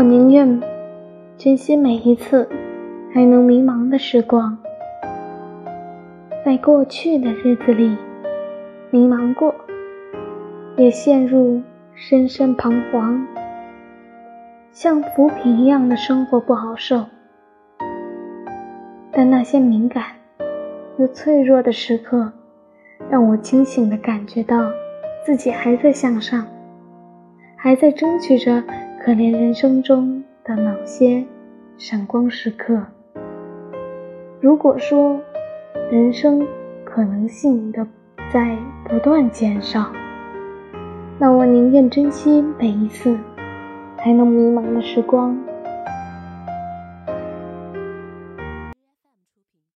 我宁愿珍惜每一次还能迷茫的时光。在过去的日子里，迷茫过，也陷入深深彷徨，像浮萍一样的生活不好受。但那些敏感又脆弱的时刻，让我清醒地感觉到自己还在向上，还在争取着可怜人生中的某些闪光时刻。如果说，人生可能性的在不断减少，那我宁愿珍惜每一次还能迷茫的时光。